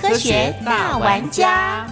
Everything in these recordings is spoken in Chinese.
科学大玩家，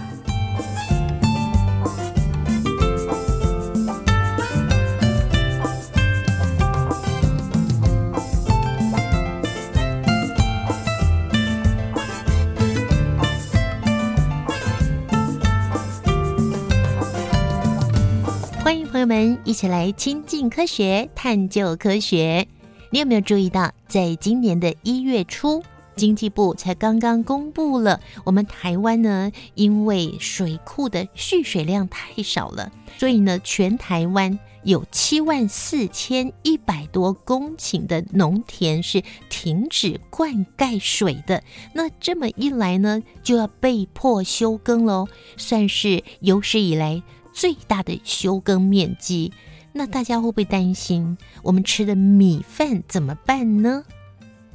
欢迎朋友们一起来亲近科学，探究科学。你有没有注意到，在今年的一月初，经济部才刚刚公布了，我们台湾呢，因为水库的蓄水量太少了，所以呢，全台湾有七万四千一百多公顷的农田是停止灌溉水的。那这么一来呢，就要被迫休耕喽，算是有史以来最大的休耕面积。那大家会不会担心我们吃的米饭怎么办呢？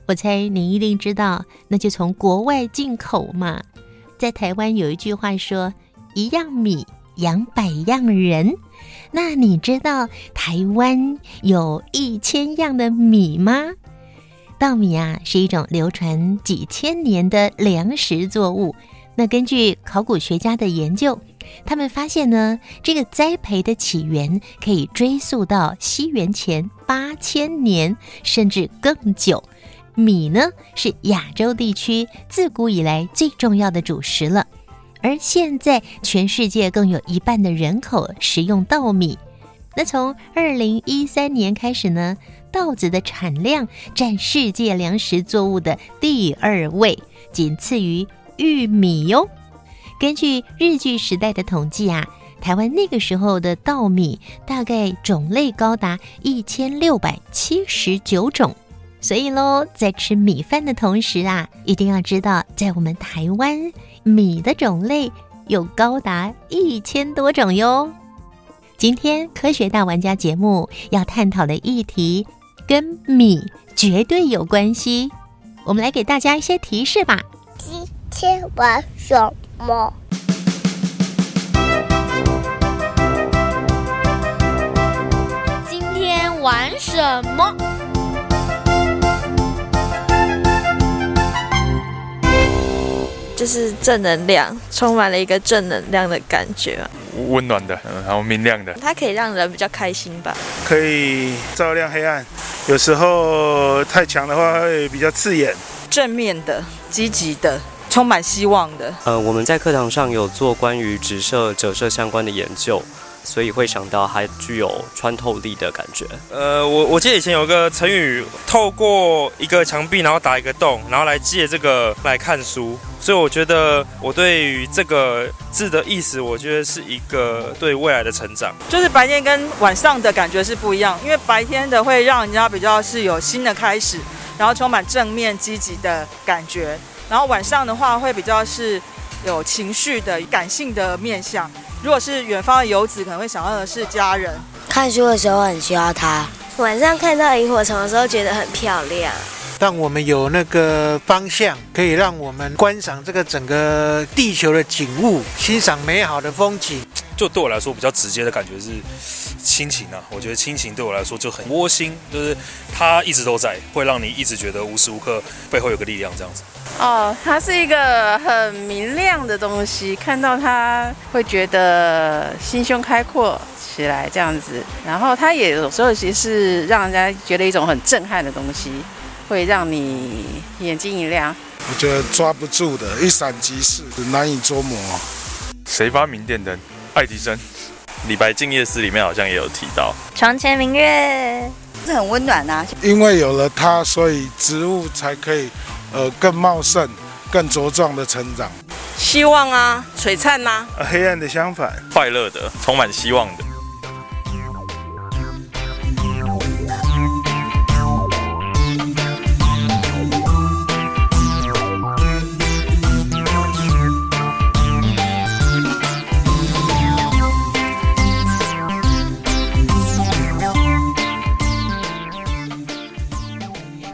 我猜你一定知道，那就从国外进口嘛。在台湾有一句话说：“一样米养百样人。”那你知道台湾有一千样的米吗？稻米啊，是一种流传几千年的粮食作物。那根据考古学家的研究。他们发现呢，这个栽培的起源可以追溯到西元前八千年，甚至更久。米呢是亚洲地区自古以来最重要的主食了，而现在全世界更有一半的人口食用稻米。那从二零一三年开始呢，稻子的产量占世界粮食作物的第二位，仅次于玉米哟。根据日据时代的统计啊，台湾那个时候的稻米大概种类高达一千六百七十九种。所以喽，在吃米饭的同时啊，一定要知道，在我们台湾米的种类有高达一千多种哟。今天科学大玩家节目要探讨的议题跟米绝对有关系，我们来给大家一些提示吧。今天玩什？么？今天玩什么？就是正能量，充满了一个正能量的感觉，温暖的，然后明亮的。它可以让人比较开心吧？可以照亮黑暗，有时候太强的话会比较刺眼。正面的，积极的。充满希望的。呃，我们在课堂上有做关于直射、折射相关的研究，所以会想到还具有穿透力的感觉。呃，我我记得以前有个成语，透过一个墙壁，然后打一个洞，然后来借这个来看书。所以我觉得我对于这个字的意思，我觉得是一个对未来的成长。就是白天跟晚上的感觉是不一样，因为白天的会让人家比较是有新的开始，然后充满正面积极的感觉。然后晚上的话会比较是有情绪的、感性的面相。如果是远方的游子，可能会想到的是家人。看书的时候很需要它。晚上看到萤火虫的时候觉得很漂亮。让我们有那个方向，可以让我们观赏这个整个地球的景物，欣赏美好的风景。就对我来说比较直接的感觉是亲情啊，我觉得亲情对我来说就很窝心，就是它一直都在，会让你一直觉得无时无刻背后有个力量这样子。哦，它是一个很明亮的东西，看到它会觉得心胸开阔起来这样子。然后它也有时候其实是让人家觉得一种很震撼的东西，会让你眼睛一亮。我觉得抓不住的，一闪即逝，难以捉摸。谁发明电灯？爱迪生。李白《静夜思》里面好像也有提到。床前明月，是很温暖啊。因为有了它，所以植物才可以。呃，更茂盛、更茁壮的成长，希望啊，璀璨呐，黑暗的相反，快乐的，充满希望的。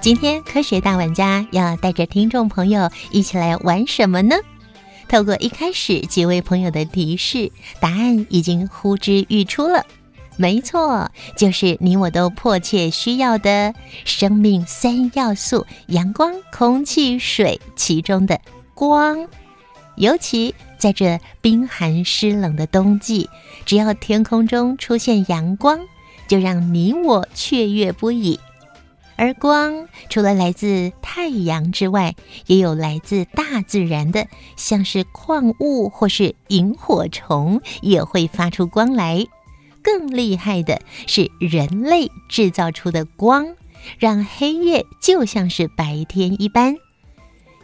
今天科学大玩家要带着听众朋友一起来玩什么呢？透过一开始几位朋友的提示，答案已经呼之欲出了。没错，就是你我都迫切需要的生命三要素：阳光、空气、水，其中的光。尤其在这冰寒湿冷的冬季，只要天空中出现阳光，就让你我雀跃不已。而光除了来自太阳之外，也有来自大自然的，像是矿物或是萤火虫也会发出光来。更厉害的是人类制造出的光，让黑夜就像是白天一般。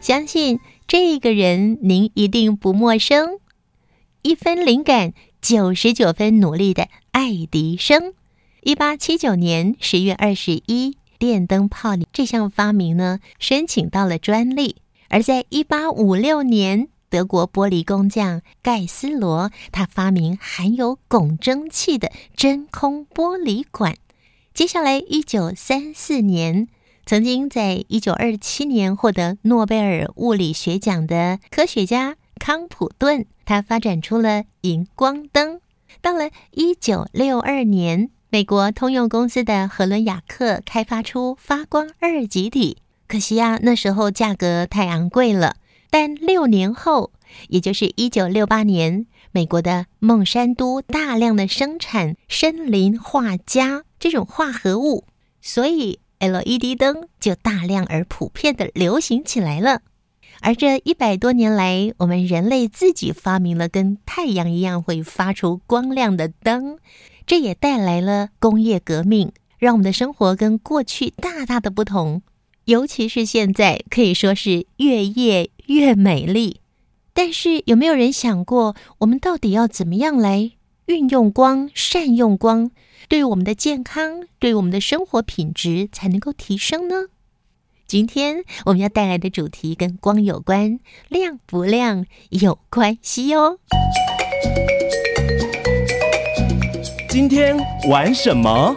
相信这个人您一定不陌生，一分灵感九十九分努力的爱迪生。一八七九年十月二十一。电灯泡这项发明呢，申请到了专利。而在一八五六年，德国玻璃工匠盖斯罗他发明含有汞蒸汽的真空玻璃管。接下来，一九三四年，曾经在一九二七年获得诺贝尔物理学奖的科学家康普顿，他发展出了荧光灯。到了一九六二年。美国通用公司的和伦雅克开发出发光二极体，可惜啊，那时候价格太昂贵了。但六年后，也就是一九六八年，美国的孟山都大量的生产森林画家这种化合物，所以 LED 灯就大量而普遍的流行起来了。而这一百多年来，我们人类自己发明了跟太阳一样会发出光亮的灯。这也带来了工业革命，让我们的生活跟过去大大的不同。尤其是现在，可以说是越夜越美丽。但是，有没有人想过，我们到底要怎么样来运用光、善用光，对我们的健康、对我们的生活品质才能够提升呢？今天我们要带来的主题跟光有关，亮不亮有关系哦。今天玩什么？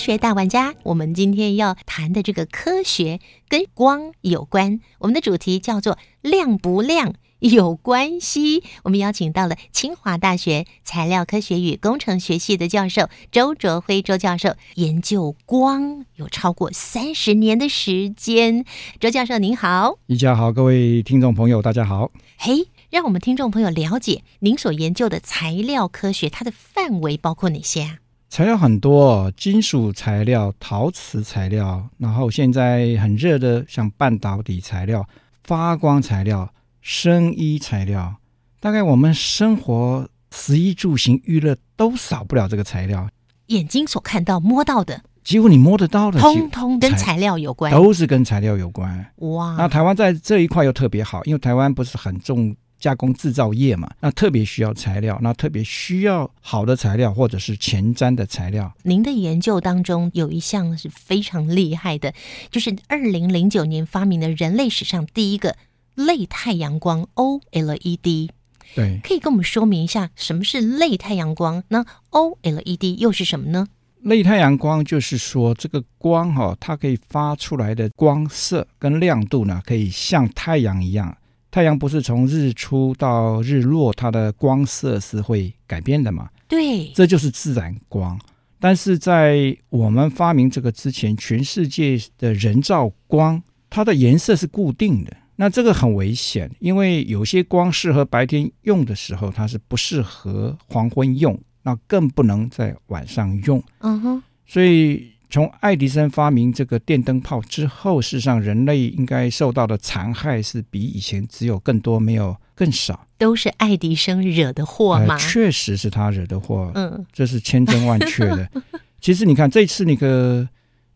学大玩家，我们今天要谈的这个科学跟光有关，我们的主题叫做“亮不亮有关系”。我们邀请到了清华大学材料科学与工程学系的教授周卓辉周教授，研究光有超过三十年的时间。周教授您好，一家好，各位听众朋友大家好。嘿，让我们听众朋友了解您所研究的材料科学，它的范围包括哪些啊？材料很多，金属材料、陶瓷材料，然后现在很热的像半导体材料、发光材料、生衣材料，大概我们生活食衣住行娱乐都少不了这个材料。眼睛所看到、摸到的，几乎你摸得到的，通通跟材料有关，都是跟材料有关。哇！那台湾在这一块又特别好，因为台湾不是很重。加工制造业嘛，那特别需要材料，那特别需要好的材料或者是前瞻的材料。您的研究当中有一项是非常厉害的，就是二零零九年发明的人类史上第一个类太阳光 OLED。对，可以跟我们说明一下什么是类太阳光？那 OLED 又是什么呢？类太阳光就是说，这个光哈，它可以发出来的光色跟亮度呢，可以像太阳一样。太阳不是从日出到日落，它的光色是会改变的嘛？对，这就是自然光。但是在我们发明这个之前，全世界的人造光，它的颜色是固定的。那这个很危险，因为有些光适合白天用的时候，它是不适合黄昏用，那更不能在晚上用。嗯哼，所以。从爱迪生发明这个电灯泡之后，事实上人类应该受到的残害是比以前只有更多，没有更少。都是爱迪生惹的祸吗？确实是他惹的祸。嗯，这是千真万确的。其实你看，这次那个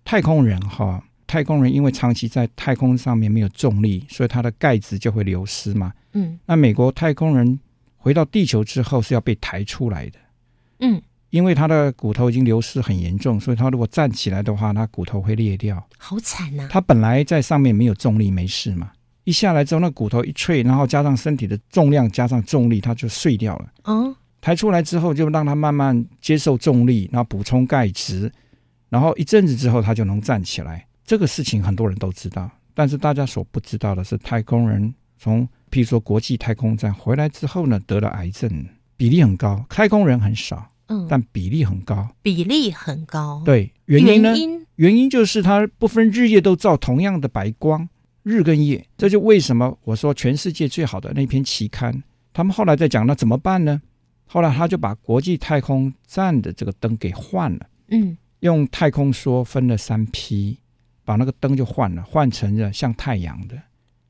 太空人哈，太空人因为长期在太空上面没有重力，所以它的钙质就会流失嘛。嗯，那美国太空人回到地球之后是要被抬出来的。嗯，因为他的骨头已经流失很严重，所以他如果站起来的话，他骨头会裂掉。好惨呐、他本来在上面没有重力，没事嘛。一下来之后，那骨头一脆，然后加上身体的重量，加上重力，它就碎掉了。哦，抬出来之后，就让它慢慢接受重力，然后补充钙质，然后一阵子之后，它就能站起来。这个事情很多人都知道，但是大家所不知道的是，太空人从譬如说国际太空站回来之后呢，得了癌症，比例很高。太空人很少，嗯，但比例很高。比例很高。对，原因呢？原因原因就是它不分日夜都照同样的白光，日跟夜。这就为什么我说全世界最好的那篇期刊，他们后来在讲，那怎么办呢？后来他就把国际太空站的这个灯给换了，嗯用太空梭分了三批，把那个灯就换了，换成了像太阳的。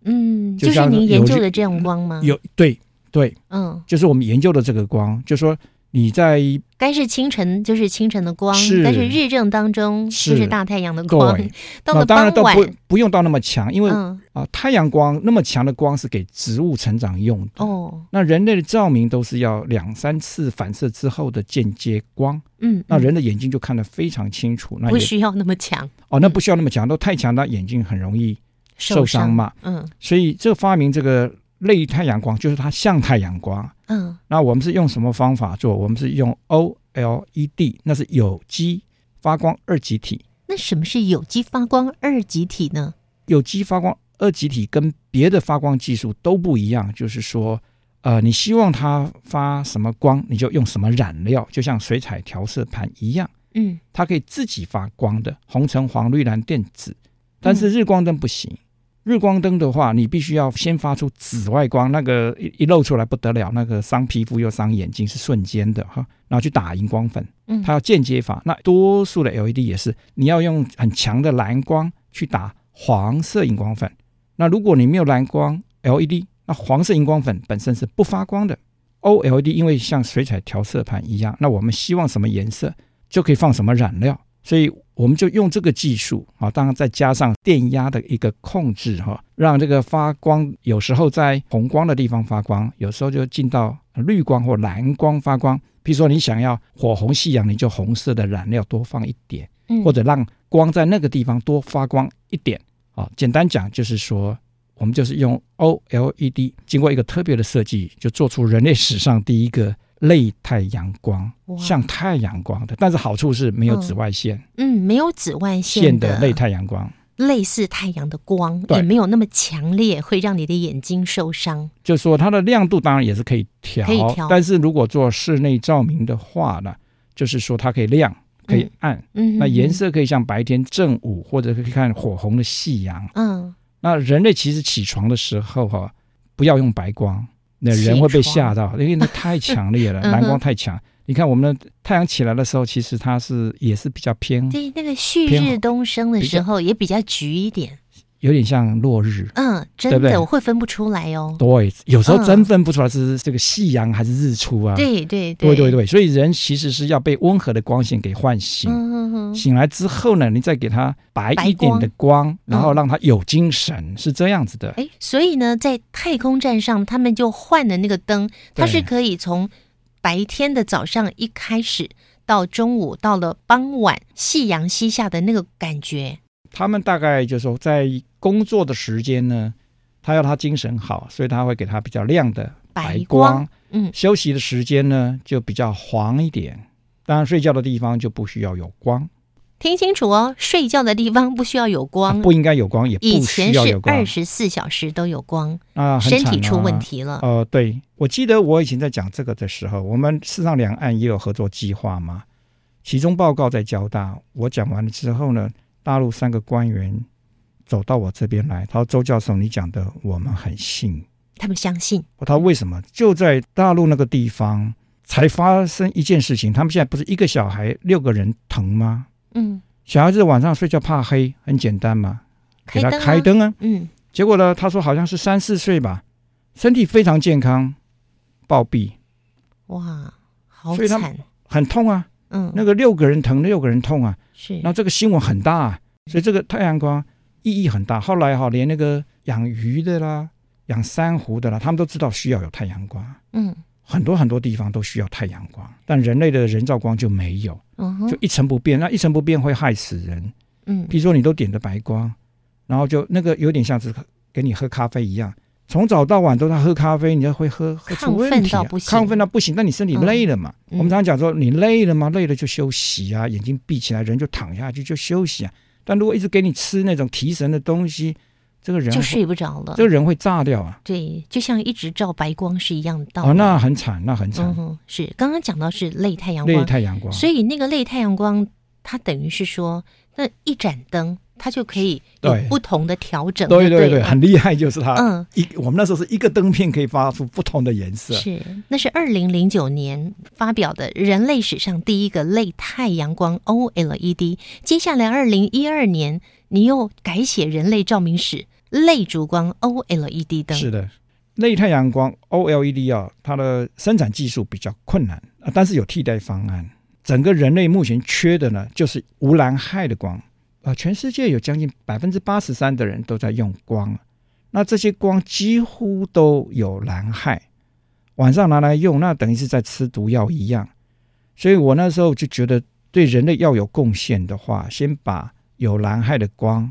嗯，就就是您研究的这种光吗？有对对，嗯，就是我们研究的这个光，就说你在该是清晨就是清晨的光，是。但是日正当中就是是大太阳的光对，到了那当然都不不用到那么强，因为啊、嗯太阳光那么强的光是给植物成长用的。哦，那人类的照明都是要两三次反射之后的间接光，嗯，那嗯人的眼睛就看得非常清楚。那不需要那么强，哦，那不需要那么强，都太强，那眼睛很容易受伤嘛。嗯。所以这个发明这个类太阳光，就是它像太阳光。嗯那我们是用什么方法做？我们是用 OLED，那是有机发光二极体。那什么是有机发光二极体呢？有机发光二极体跟别的发光技术都不一样，就是说，呃，你希望它发什么光，你就用什么染料，就像水彩调色盘一样，嗯它可以自己发光的，红橙黄绿蓝靛紫。但是日光灯不行，日光灯的话，你必须要先发出紫外光，那个一一露出来不得了，那个伤皮肤又伤眼睛，是瞬间的哈。然后去打荧光粉，嗯它要间接法。那多数的 LED 也是，你要用很强的蓝光去打黄色荧光粉。那如果你没有蓝光 LED，那黄色荧光粉本身是不发光的。OLED 因为像水彩调色盘一样，那我们希望什么颜色就可以放什么染料，所以我们就用这个技术啊，当然再加上电压的一个控制哈、让这个发光有时候在红光的地方发光，有时候就进到绿光或蓝光发光。比如说你想要火红夕阳，你就红色的染料多放一点，嗯或者让光在那个地方多发光一点。啊，简单讲就是说，我们就是用 OLED 经过一个特别的设计，就做出人类史上第一个类太阳光，像太阳光的，但是好处是没有紫外线。嗯，没有紫外线线的类太阳光。类似太阳的光，对。也没有那么强烈，会让你的眼睛受伤。就说它的亮度当然也是可以调，可以调。但是如果做室内照明的话呢，就是说它可以亮，可以暗，嗯。那颜色可以像白天正午，或者可以看火红的夕阳。嗯，那人类其实起床的时候哈、不要用白光，那人会被吓到，因为那太强烈了，蓝光太强。你看我们的太阳起来的时候，其实它是也是比较偏，对，那个旭日东升的时候也比较橘一点。有点像落日。嗯，真对对的我会分不出来哦。对，有时候嗯真分不出来是这个夕阳还是日出啊。对对对对对，所以人其实是要被温和的光线给唤醒。嗯哼哼醒来之后呢，你再给他白一点的光，然后让他有精神，是这样子的。哎，所以呢，在太空站上，他们就换了那个灯，它是可以从白天的早上一开始，到中午，到了傍晚，夕阳西下的那个感觉。他们大概就是说，在工作的时间呢，他要他精神好，所以他会给他比较亮的白光。光嗯休息的时间呢就比较黄一点。当然，睡觉的地方就不需要有光，听清楚哦，睡觉的地方不需要有光，不应该有光，也以不前是需要有光二。十四小时都有光，啊，身体出啊问题了。呃，对，我记得我以前在讲这个的时候，我们事实上两岸也有合作计划嘛。其中报告在交大，我讲完了之后呢，大陆三个官员走到我这边来，他说：“周教授，你讲的我们很信。他们相信，”他说：“为什么？就在大陆那个地方才发生一件事情，他们现在不是一个小孩六个人疼吗？嗯，小孩子晚上睡觉怕黑，很简单嘛，给他开灯啊。嗯，结果呢，他说好像是三四岁吧，身体非常健康，暴毙，哇，好惨，很痛啊。嗯，那个六个人疼，六个人痛啊。是那这个新闻很大、啊，所以这个太阳光意义很大。后来哈，连那个养鱼的啦、养珊瑚的啦，他们都知道需要有太阳光。嗯，很多很多地方都需要太阳光，但人类的人造光就没有，就一成不变。那一成不变会害死人。嗯比如说你都点的白光，然后就那个有点像是给你喝咖啡一样，从早到晚都在喝咖啡，你就会喝喝出问题、啊，亢奋到不行亢奋到不行。但你身体累了嘛？嗯我们常常讲说，你累了嘛，累了就休息啊，眼睛闭起来，人就躺下去就休息啊。但如果一直给你吃那种提神的东西，这个人就睡不着了。这个人会炸掉啊！对，就像一直照白光是一样的道理。哦，那很惨，那很惨。嗯哼，是刚刚讲到是类太阳光，类太阳光所以那个类太阳光，它等于是说，那一盏灯，它就可以有对不同的调整。对对对，对很厉害，就是它。嗯，一我们那时候是一个灯片可以发出不同的颜色。是，那是二零零九年发表的人类史上第一个类太阳光 OLED。接下来二零一二年，你又改写人类照明史，类烛光 OLED 灯。是的，类太阳光 OLED 啊，它的生产技术比较困难啊，但是有替代方案。整个人类目前缺的呢，就是无蓝害的光啊、全世界有将近百分之八十三的人都在用光，那这些光几乎都有蓝害，晚上拿来用，那等于是在吃毒药一样。所以我那时候就觉得，对人类要有贡献的话，先把有蓝害的光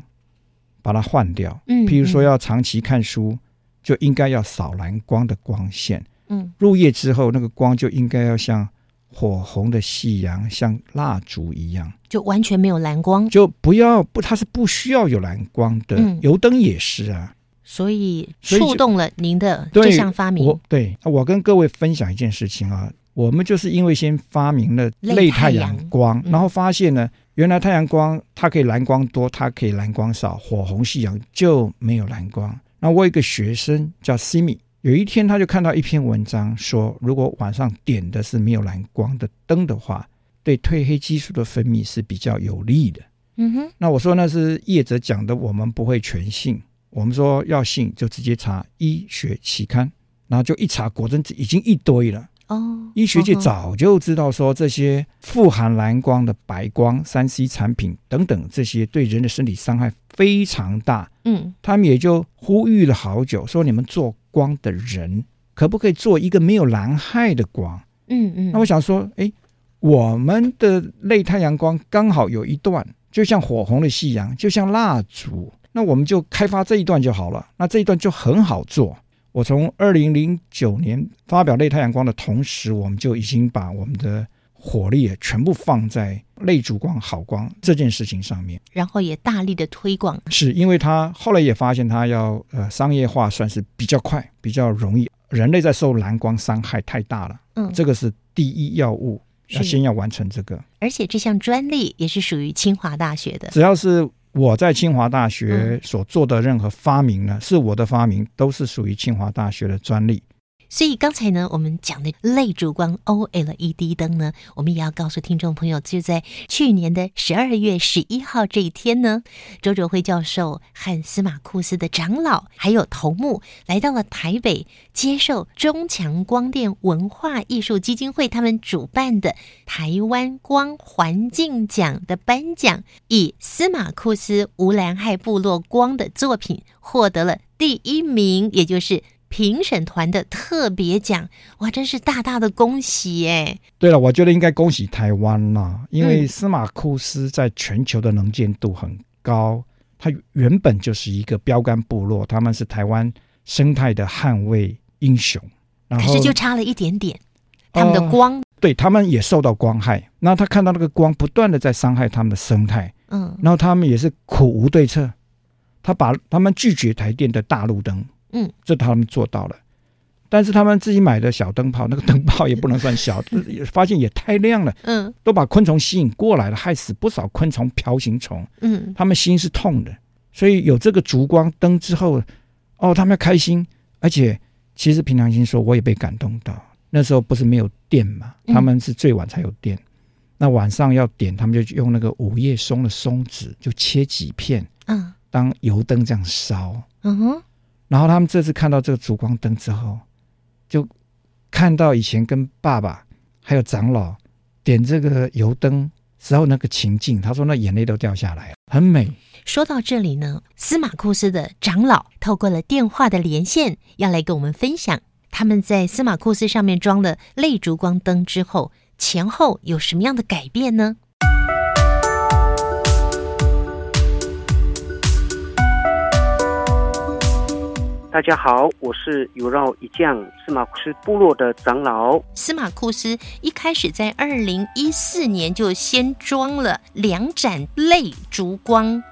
把它换掉。嗯譬如说嗯要长期看书，就应该要少蓝光的光线。嗯入夜之后，那个光就应该要像火红的夕阳，像蜡烛一样，就完全没有蓝光，就不要不，它是不需要有蓝光的。嗯油灯也是啊。所以触动了您的对这项发明我。对，我跟各位分享一件事情啊，我们就是因为先发明了类类太太阳阳光，嗯然后发现呢，原来太阳光它可以蓝光多，它可以蓝光少，火红夕阳就没有蓝光。那我有一个学生叫 Simi，有一天他就看到一篇文章说，如果晚上点的是没有蓝光的灯的话，对褪黑激素的分泌是比较有利的。嗯哼，那我说那是业者讲的，我们不会全信。我们说要信就直接查医学期刊，然后就一查，果真已经一堆了。哦，医学界早就知道说这些富含蓝光的白光、三 C 产品等等，这些对人的身体伤害非常大。嗯他们也就呼吁了好久，说你们做光的人可不可以做一个没有蓝害的光？嗯嗯，那我想说，哎，我们的类太阳光刚好有一段，就像火红的夕阳，就像蜡烛，那我们就开发这一段就好了。那这一段就很好做。我从二零零九年发表类太阳光的同时，我们就已经把我们的火力也全部放在类烛光好光这件事情上面。然后也大力的推广。是因为他后来也发现，他要呃商业化算是比较快、比较容易。人类在受蓝光伤害太大了，嗯这个是第一要务，要先要完成这个。而且这项专利也是属于清华大学的。只要是我在清华大嗯学所做的任何发明呢，是我的发明，都是属于清华大学的专利。所以刚才呢，我们讲的类烛光 OLED 灯呢，我们也要告诉听众朋友，就在去年的十二月十一号这一天呢，周卓辉教授和司马库斯的长老还有头目来到了台北，接受中强光电文化艺术基金会他们主办的台湾光环境奖的颁奖，以司马库斯无蓝害部落光的作品获得了第一名，也就是。评审团的特别奖，哇，真是大大的恭喜哎！对了，我觉得应该恭喜台湾啦，因为嗯司马库斯在全球的能见度很高，它原本就是一个标杆部落，他们是台湾生态的捍卫英雄。然可是就差了一点点，他们的光，对他们也受到光害，那他看到那个光不断的在伤害他们的生态，嗯然后他们也是苦无对策，他把他们拒绝台电的大路灯，嗯，这他们做到了。但是他们自己买的小灯泡，那个灯泡也不能算小，发现也太亮了，嗯都把昆虫吸引过来了，害死不少昆虫、瓢形虫，嗯他们心是痛的。所以有这个烛光灯之后，哦，他们要开心，而且其实平常心说，我也被感动到。那时候不是没有电嘛，嗯他们是最晚才有电。那晚上要点，他们就用那个午夜松的松子，就切几片嗯当油灯这样烧。嗯哼，然后他们这次看到这个烛光灯之后，就看到以前跟爸爸还有长老点这个油灯时候那个情境，他说那眼泪都掉下来了，很美。说到这里呢，司马库斯的长老透过了电话的连线，要来跟我们分享他们在司马库斯上面装了类烛光灯之后，前后有什么样的改变呢？大家好，我是有绕一将司马库斯部落的长老。司马库斯一开始在二零一四年就先装了两盏类烛光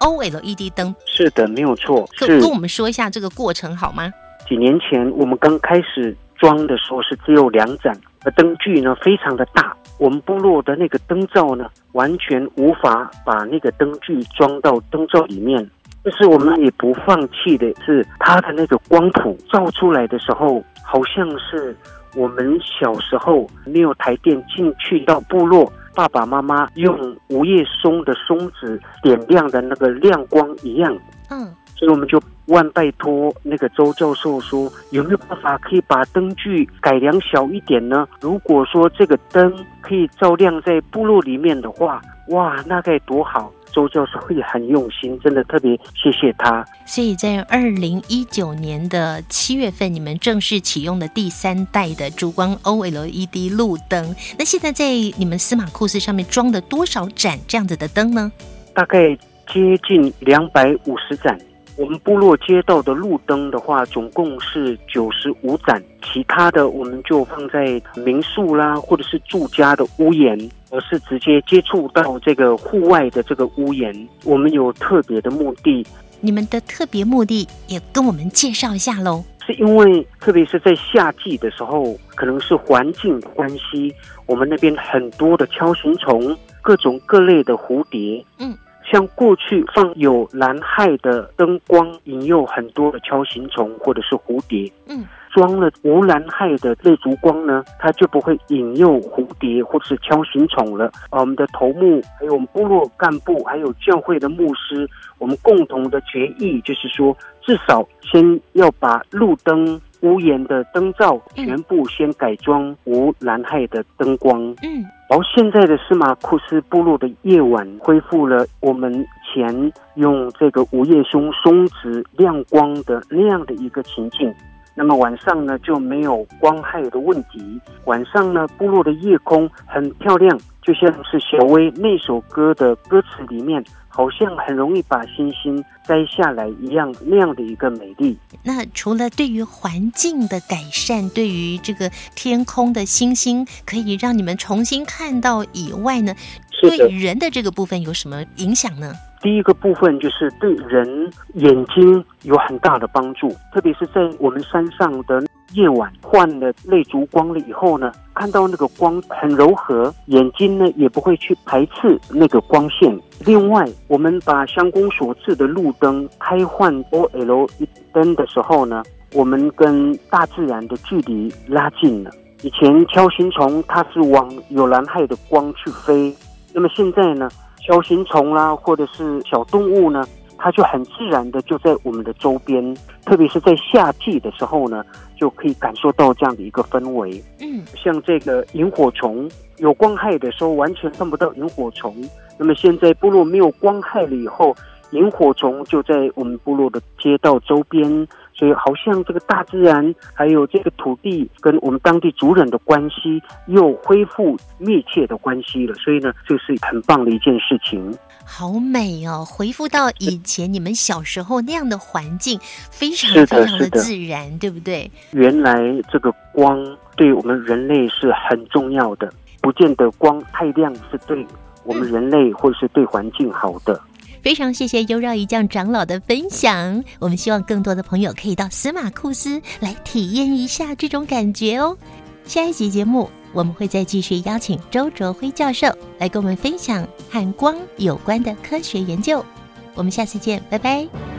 OLED 灯。是的，没有错。可跟我们说一下这个过程好吗？几年前我们刚开始装的时候是只有两盏，而灯具呢非常的大，我们部落的那个灯罩呢完全无法把那个灯具装到灯罩里面。但是我们也不放弃的是，它的那个光谱照出来的时候，好像是我们小时候没有台电进去到部落，爸爸妈妈用无叶松的松子点亮的那个亮光一样。嗯，所以我们就万拜托那个周教授说，有没有办法可以把灯具改良小一点呢？如果说这个灯可以照亮在部落里面的话，哇，那该多好！周教授也很用心，真的特别谢谢他。所以在二零一九年的七月份，你们正式启用了第三代的烛光 OLED 路灯。那现在在你们司马库斯上面装了多少盏这样子的灯呢？大概接近两百五十盏。我们部落街道的路灯的话，总共是九十五盏，其他的我们就放在民宿啦，或者是住家的屋檐，而是直接接触到这个户外的这个屋檐。我们有特别的目的，你们的特别目的也跟我们介绍一下喽。是因为特别是在夏季的时候，可能是环境的关系，我们那边很多的锹形虫，各种各类的蝴蝶，嗯。像过去放有蓝害的灯光，引诱很多的锹形虫或者是蝴蝶。嗯，装了无蓝害的类烛光呢，它就不会引诱蝴蝶或者是锹形虫了。我们的头目，还有我们部落干部，还有教会的牧师，我们共同的决议就是说，至少先要把路灯。屋檐的灯罩全部先改装无蓝害的灯光。嗯，然后现在的司马库斯部落的夜晚恢复了我们前用这个午夜松松子亮光的那样的一个情境。那么晚上呢就没有光害的问题。晚上呢，部落的夜空很漂亮，就像是小薇那首歌的歌词里面。好像很容易把星星摘下来一样，那样的一个美丽。那除了对于环境的改善，对于这个天空的星星可以让你们重新看到以外呢，对人的这个部分有什么影响呢？第一个部分就是对人眼睛有很大的帮助，特别是在我们山上的。夜晚换了类烛光了以后呢，看到那个光很柔和，眼睛呢也不会去排斥那个光线。另外，我们把相公所制的路灯开换 OLED 灯的时候呢，我们跟大自然的距离拉近了。以前锹形虫它是往有蓝害的光去飞，那么现在呢，锹形虫啦或者是小动物呢。它就很自然的就在我们的周边，特别是在夏季的时候呢，就可以感受到这样的一个氛围。嗯，像这个萤火虫有光害的时候，完全看不到萤火虫。那么现在部落没有光害了以后，萤火虫就在我们部落的街道周边。所以，好像这个大自然还有这个土地跟我们当地族人的关系又恢复密切的关系了。所以呢，就是很棒的一件事情。好美哦，回复到以前你们小时候那样的环境，非常非常的自然，对不对？原来这个光对我们人类是很重要的，不见得光太亮是对我们人类或者是对环境好的。非常谢谢优绕一将长老的分享，我们希望更多的朋友可以到司马库斯来体验一下这种感觉哦。下一集节目，我们会再继续邀请周卓辉教授来跟我们分享和光有关的科学研究。我们下次见，拜拜。